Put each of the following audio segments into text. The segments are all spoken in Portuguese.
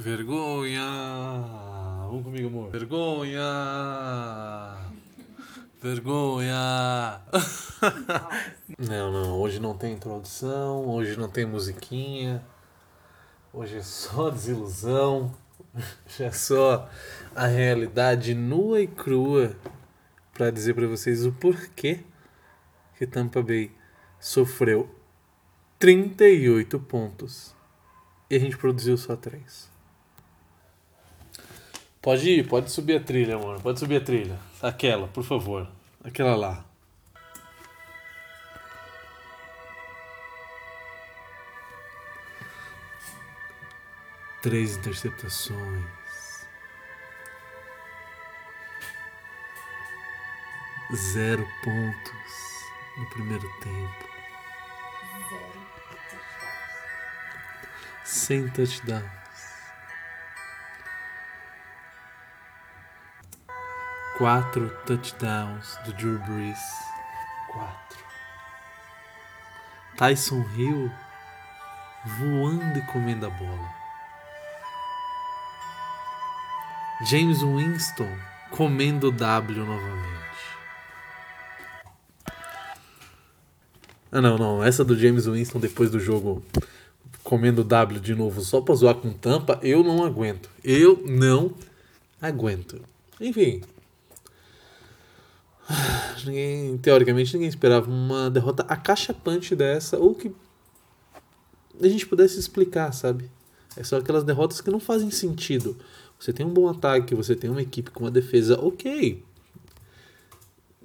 Vergonha! Vamos comigo, amor. Vergonha! Vergonha! não, não, hoje não tem introdução, hoje não tem musiquinha, hoje é só desilusão, hoje é só a realidade nua e crua para dizer para vocês o porquê que Tampa Bay sofreu 38 pontos e a gente produziu só 3. Pode ir, pode subir a trilha, amor. Pode subir a trilha. Aquela, por favor. Aquela lá. Três interceptações. Zero pontos no primeiro tempo. Zero. Sem touchdown. Quatro touchdowns do Drew Brees. Quatro. Tyson Hill voando e comendo a bola. James Winston comendo W novamente. Ah, não, não. Essa do James Winston depois do jogo comendo W de novo só pra zoar com tampa, eu não aguento. Eu não aguento. Enfim, ninguém, teoricamente, ninguém esperava uma derrota acachapante dessa, ou que a gente pudesse explicar, sabe? É só aquelas derrotas que não fazem sentido. Você tem um bom ataque, você tem uma equipe com uma defesa ok.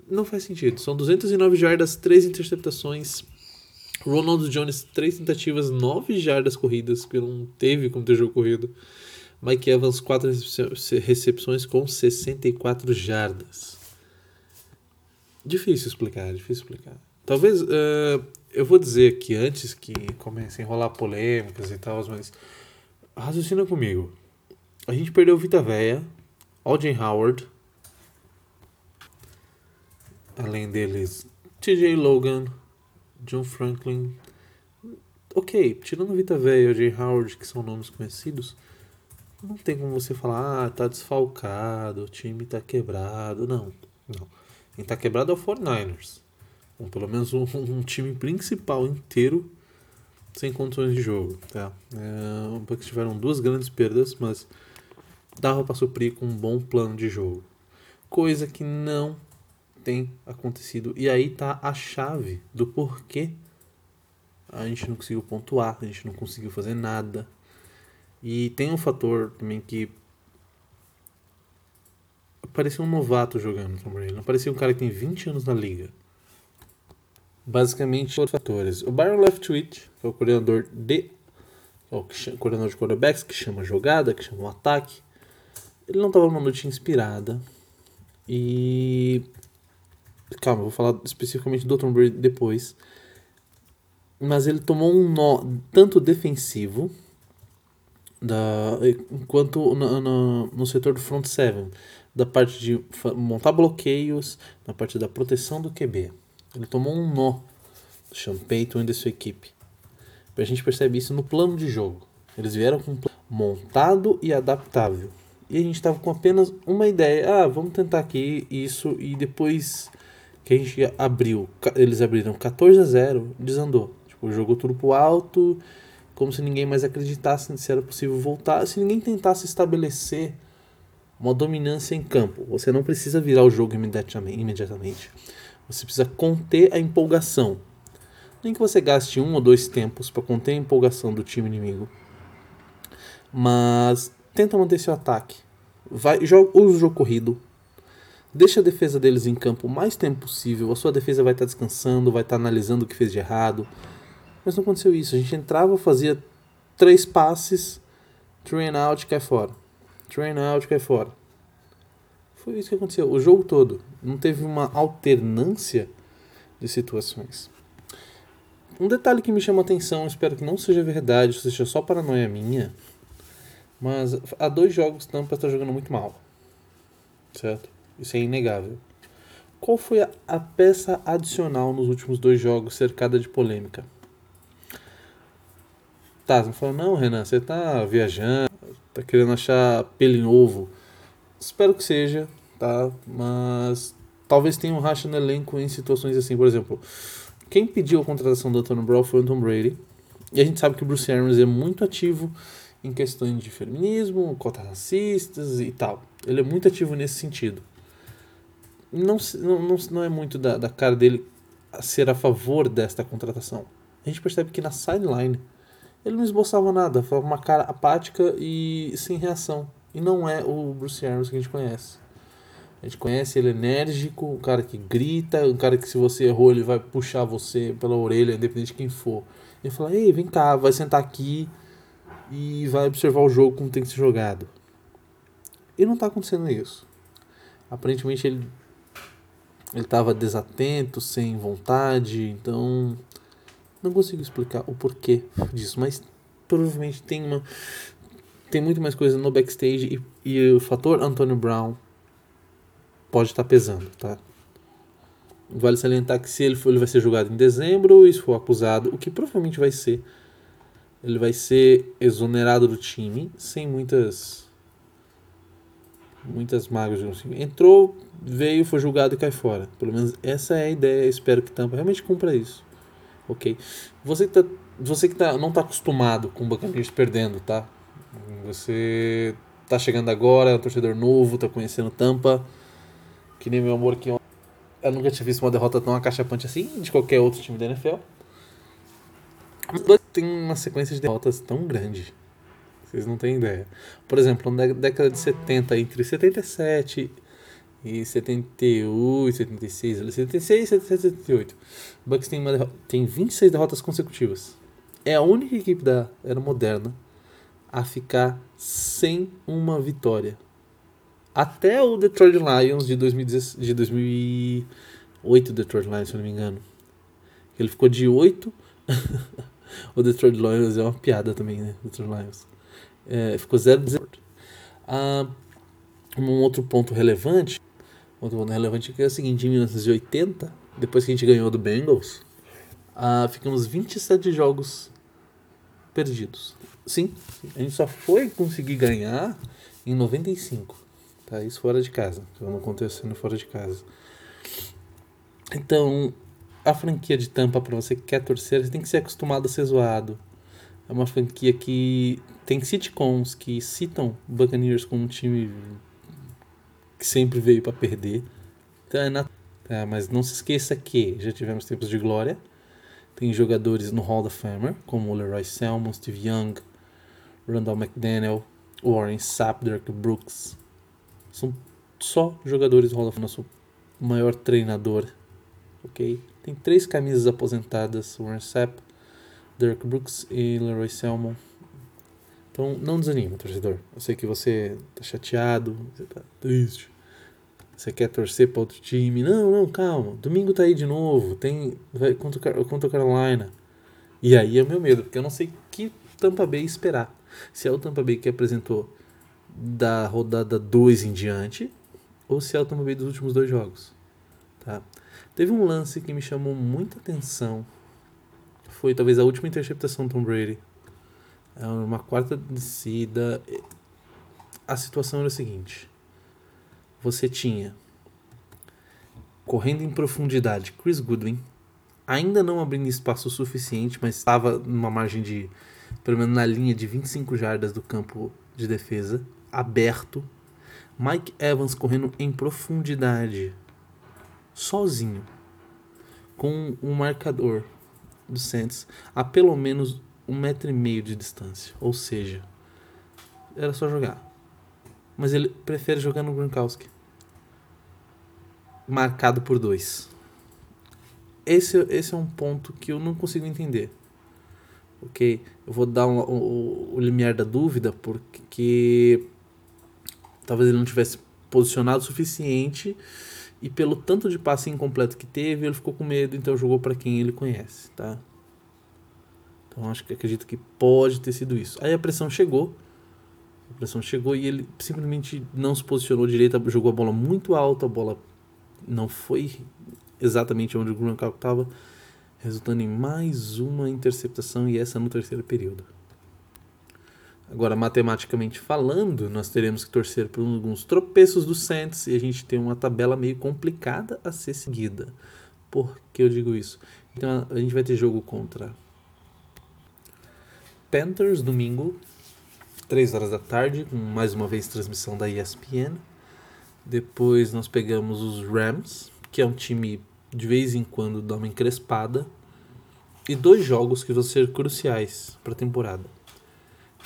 Não faz sentido. São 209 jardas, 3 interceptações. Ronald Jones, 3 tentativas, 9 jardas corridas, porque não teve como ter jogo corrido. Mike Evans, 4 recepções com 64 jardas. Difícil explicar, difícil explicar. Talvez uh, eu vou dizer aqui antes que comece a enrolar polêmicas e tal, mas raciocina comigo. A gente perdeu Vita Véia, Alden Howard, além deles TJ Logan, John Franklin. Ok, tirando Vita Véia e Alden Howard, que são nomes conhecidos, não tem como você falar, ah, tá desfalcado, o time tá quebrado. Não, não. Quem tá quebrado é o 49ers. Com pelo menos um, um, time principal inteiro sem condições de jogo. Tá? É, porque tiveram duas grandes perdas, mas dava para suprir com um bom plano de jogo. Coisa que não tem acontecido. E aí tá a chave do porquê a gente não conseguiu pontuar, a gente não conseguiu fazer nada. E tem um fator também que parecia um novato jogando Tom Brady. Não parecia um cara que tem 20 anos na liga. Basicamente, por fatores. O Byron Leftwich, que é o coordenador de. O coordenador de quarterbacks, que chama jogada, que chama o ataque. Ele não estava numa noite inspirada. E. Calma, vou falar especificamente do Tom Brady depois. Mas ele tomou um nó tanto defensivo da, quanto no, no, no setor do front seven da parte de montar bloqueios, na parte da proteção do QB. Ele tomou um nó do Sean Payton e da sua equipe. A gente percebe isso no plano de jogo. Eles vieram com um plano montado e adaptável. E a gente estava com apenas uma ideia. Ah, vamos tentar aqui isso. E depois que a gente abriu, eles abriram 14 a 0, desandou. Tipo, jogou tudo pro alto, como se ninguém mais acreditasse se era possível voltar. Se ninguém tentasse estabelecer uma dominância em campo. Você não precisa virar o jogo imediatamente. Você precisa conter a empolgação. Nem que você gaste um ou dois tempos para conter a empolgação do time inimigo. Mas tenta manter seu ataque. Vai, joga, usa o jogo corrido. Deixa a defesa deles em campo o mais tempo possível. A sua defesa vai estar descansando, vai estar analisando o que fez de errado. Mas não aconteceu isso. A gente entrava, fazia três passes, train out, cai fora Train out, cai fora. Foi isso que aconteceu. O jogo todo. Não teve uma alternância de situações. Um detalhe que me chama atenção, espero que não seja verdade, seja só paranoia minha, mas há dois jogos Tampa está jogando muito mal. Certo? Isso é inegável. Qual foi a, a peça adicional nos últimos dois jogos cercada de polêmica? Tá, você falou, não, Renan, você tá viajando Tá querendo achar pelo em ovo. Espero que seja, tá? Mas talvez tenha um racha no elenco em situações assim, por exemplo. Quem pediu a contratação do Antonio Brown foi o Tom Brady. E a gente sabe que o Bruce Arians é muito ativo em questões de feminismo, cotas racistas e tal. Ele é muito ativo nesse sentido. Não, não, não é muito da, da cara dele ser a favor desta contratação. A gente percebe que na sideline ele não esboçava nada, falava uma cara apática e sem reação. E não é o Bruce Arians que a gente conhece. A gente conhece ele enérgico, um cara que grita, um cara que se você errou ele vai puxar você pela orelha, independente de quem for. Ele fala, ei, vem cá, vai sentar aqui e vai observar o jogo como tem que ser jogado. E não está acontecendo isso. Aparentemente ele ele estava desatento, sem vontade, então não consigo explicar o porquê disso, mas provavelmente tem uma tem muito mais coisa no backstage e, e o fator Antonio Brown pode estar tá pesando, tá? Vale salientar que se ele for, ele vai ser julgado em dezembro e se for acusado, o que provavelmente vai ser, ele vai ser exonerado do time sem muitas muitas mágoas. Assim. Entrou, veio, foi julgado e cai fora. Pelo menos essa é a ideia. Espero que Tampa realmente cumpra isso. Ok? Você tá, você que tá, não está acostumado com o Buccaneers perdendo, tá? Você tá chegando agora, é um torcedor novo, tá conhecendo Tampa. Que nem meu amor, que eu nunca tinha visto uma derrota tão acachapante assim de qualquer outro time da NFL. Dois têm uma sequência de derrotas tão grande vocês não têm ideia. Por exemplo, na década de 70, entre 77 e 78, 76, 76, 77, 78, o Bucks tem, uma, tem 26 derrotas consecutivas. É a única equipe da era moderna a ficar sem uma vitória. Até o Detroit Lions de, 2010, de 2008, Detroit Lions, se eu não me engano. Ele ficou de 8. o Detroit Lions é uma piada também, né? Detroit Lions. É, ficou 0 ah, Um outro ponto relevante, outro ponto relevante é, é o seguinte, em 1980, depois que a gente ganhou do Bengals, ah, ficamos 27 jogos perdidos. Sim, a gente só foi conseguir ganhar em 95. Tá? Isso fora de casa. Não acontecendo fora de casa. Então, a franquia de tampa, para você que quer torcer, você tem que ser acostumado a ser zoado. É uma franquia que tem sitcoms que citam Buccaneers como um time que sempre veio para perder. Então é na... tá, mas não se esqueça que já tivemos tempos de glória. Tem jogadores no Hall da Fama, como o Leroy Selmon, Steve Young, Randall McDaniel, Warren Sapp, Dirk Brooks. São só jogadores do Hall da Fama. Nosso maior treinador, ok? Tem três camisas aposentadas, Warren Sapp, Dirk Brooks e Leroy Selmon. Então não desanima, torcedor. Eu sei que você tá chateado, você tá triste. Você quer torcer para outro time. Não, não, calma. Domingo tá aí de novo. Tem. Vai contra, contra Carolina. E aí é meu medo, porque eu não sei que Tampa Bay esperar. Se é o Tampa Bay que apresentou da rodada 2 em diante, ou se é o Tampa Bay dos últimos dois jogos. Tá? Teve um lance que me chamou muita atenção. Foi talvez a última interceptação do Tom Brady é uma quarta descida. A situação era a seguinte: você tinha correndo em profundidade Chris Goodwin, ainda não abrindo espaço suficiente, mas estava numa margem de pelo menos na linha de 25 jardas do campo de defesa, aberto. Mike Evans correndo em profundidade, sozinho, com um marcador do Saints a pelo menos um metro e meio de distância. Ou seja, era só jogar. Mas ele prefere jogar no Gronkowski. Marcado por dois. Esse, esse é um ponto que eu não consigo entender. Ok? Eu vou dar um, o, o limiar da dúvida porque talvez ele não tivesse posicionado o suficiente e pelo tanto de passe incompleto que teve, ele ficou com medo, então jogou para quem ele conhece, tá? Então acho que acredito que pode ter sido isso. Aí a pressão chegou. A pressão chegou e ele simplesmente não se posicionou direito, jogou a bola muito alta, a bola não foi exatamente onde o Gronkowski estava, resultando em mais uma interceptação e essa no terceiro período. Agora, matematicamente falando, nós teremos que torcer por alguns tropeços do Saints e a gente tem uma tabela meio complicada a ser seguida. Por que eu digo isso? Então, a gente vai ter jogo contra Panthers domingo, 3 horas da tarde, com mais uma vez transmissão da ESPN. Depois nós pegamos os Rams, que é um time de vez em quando dá uma encrespada. E dois jogos que vão ser cruciais para a temporada: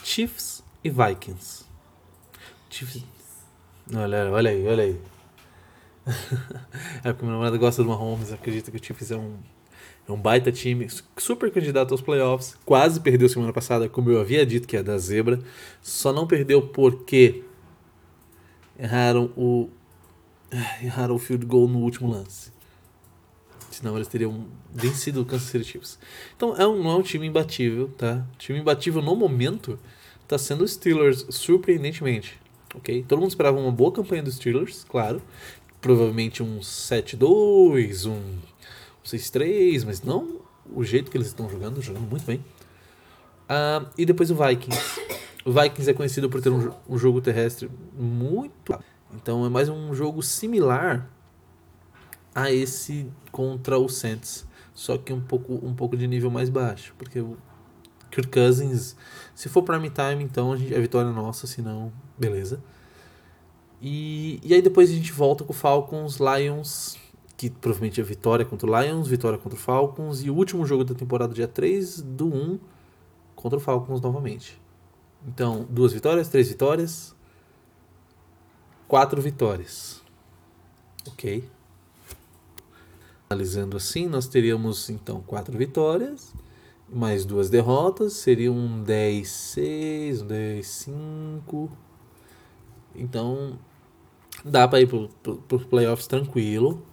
Chiefs e Vikings. Chiefs. Olha, olha aí, olha aí. é porque meu namorado gosta do Mahomes, acredita que o Chiefs é um, é um baita time, super candidato aos playoffs. Quase perdeu semana passada, como eu havia dito que é da zebra. Só não perdeu porque erraram o erraram o field goal no último lance. Senão eles teriam vencido o Kansas City Chiefs. Então é um, não é um time imbatível, tá? O time imbatível no momento está sendo o Steelers, surpreendentemente. Ok? Todo mundo esperava uma boa campanha dos Steelers, claro. Provavelmente um 7-2, um 6-3, mas não o jeito que eles estão jogando, jogando muito bem. Uh, e depois o Vikings. O Vikings é conhecido por ter um, um jogo terrestre muito. Então é mais um jogo similar a esse contra o Saints, só que um pouco, um pouco de nível mais baixo, porque o Kirk Cousins, se for prime time, então a, gente, a vitória é nossa, se não, beleza. E, e aí depois a gente volta com o Falcons, Lions, que provavelmente é vitória contra o Lions, vitória contra o Falcons, e o último jogo da temporada, dia 3 do 1, contra o Falcons novamente. Então, duas vitórias, três vitórias, quatro vitórias. Ok. Analisando assim, nós teríamos então quatro vitórias, mais duas derrotas, seria um 10-6, um 10-5. Então, dá para ir para os playoffs tranquilo.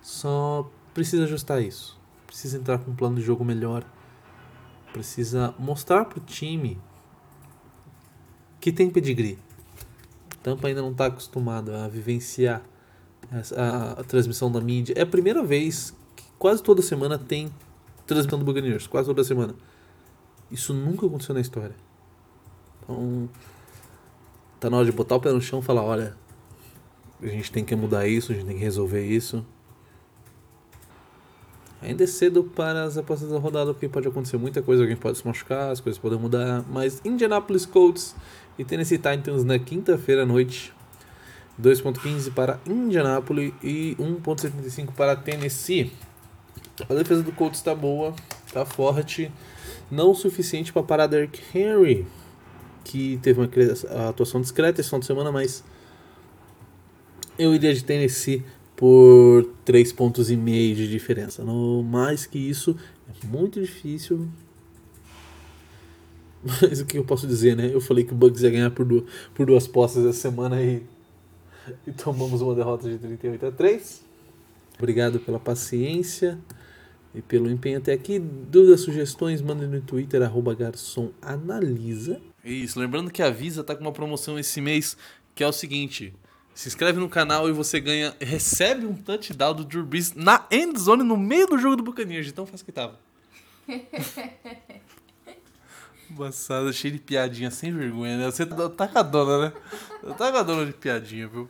Só precisa ajustar isso. Precisa entrar com um plano de jogo melhor. Precisa mostrar para o time que tem pedigree. Tampa ainda não está acostumado a vivenciar a, a, a, transmissão da mídia. É a primeira vez que quase toda semana tem transmissão do Buccaneers. Quase toda semana. Isso nunca aconteceu na história. Então, tá na hora de botar o pé no chão e falar: olha, a gente tem que mudar isso, a gente tem que resolver isso. Ainda é cedo para as apostas da rodada, porque pode acontecer muita coisa, alguém pode se machucar, as coisas podem mudar. Mas Indianapolis Colts e Tennessee Titans na quinta-feira à noite. 2.15 para Indianapolis e 1.75 para Tennessee. A defesa do Colts está boa, está forte, não o suficiente para parar Derrick Henry, que teve uma atuação discreta esse final de semana, mas eu iria de Tennessee por 3 pontos e meio de diferença. No mais que isso, é muito difícil. Mas o que eu posso dizer, né? Eu falei que o Bucks ia ganhar por duas, por duas postas essa semana e, e tomamos uma derrota de 38 a 3. Obrigado pela paciência e pelo empenho até aqui. Dúvidas, sugestões, mandem no Twitter, arroba garçonanalisa. Isso, lembrando que a Visa tá com uma promoção esse mês, que é o seguinte... Se inscreve no canal e você ganha, recebe um touchdown do Drew Brees na end zone no meio do jogo do Buccaneers, de tão fácil que tava. Passada, cheio de piadinha, sem vergonha, né? Você tá, tá com a dona, né? Tá com a dona de piadinha, viu?